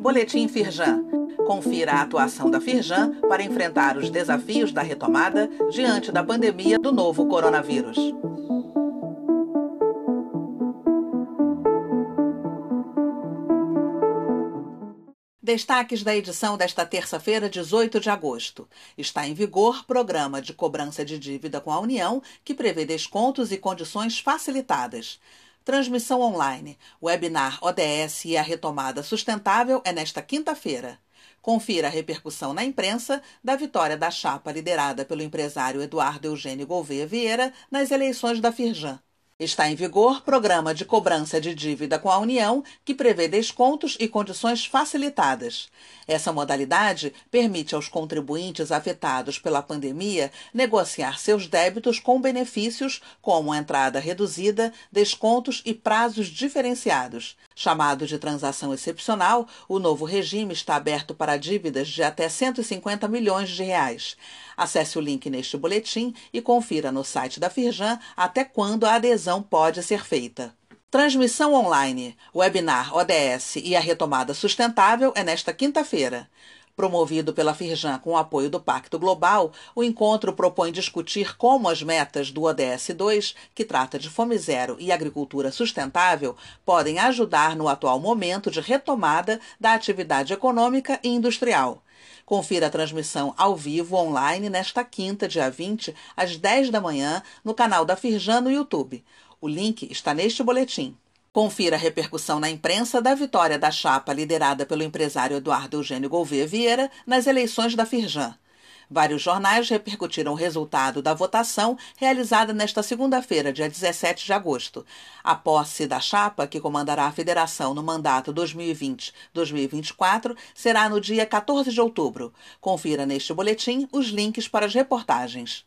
Boletim Firjan. Confira a atuação da Firjan para enfrentar os desafios da retomada diante da pandemia do novo coronavírus. Destaques da edição desta terça-feira, 18 de agosto. Está em vigor programa de cobrança de dívida com a União que prevê descontos e condições facilitadas. Transmissão online, webinar ODS e a retomada sustentável é nesta quinta-feira. Confira a repercussão na imprensa da vitória da chapa liderada pelo empresário Eduardo Eugênio Gouveia Vieira nas eleições da Firjan. Está em vigor programa de cobrança de dívida com a União que prevê descontos e condições facilitadas. Essa modalidade permite aos contribuintes afetados pela pandemia negociar seus débitos com benefícios como entrada reduzida, descontos e prazos diferenciados. Chamado de transação excepcional, o novo regime está aberto para dívidas de até 150 milhões de reais. Acesse o link neste boletim e confira no site da Firjan até quando a adesão pode ser feita. Transmissão online, webinar ODS e a retomada sustentável é nesta quinta-feira. Promovido pela Firjan com o apoio do Pacto Global, o encontro propõe discutir como as metas do ODS 2, que trata de fome zero e agricultura sustentável, podem ajudar no atual momento de retomada da atividade econômica e industrial. Confira a transmissão ao vivo online nesta quinta, dia 20, às 10 da manhã, no canal da Firjan no YouTube. O link está neste boletim. Confira a repercussão na imprensa da vitória da chapa liderada pelo empresário Eduardo Eugênio Gouveia Vieira nas eleições da Firjan. Vários jornais repercutiram o resultado da votação realizada nesta segunda-feira, dia 17 de agosto. A posse da chapa, que comandará a federação no mandato 2020-2024, será no dia 14 de outubro. Confira neste boletim os links para as reportagens.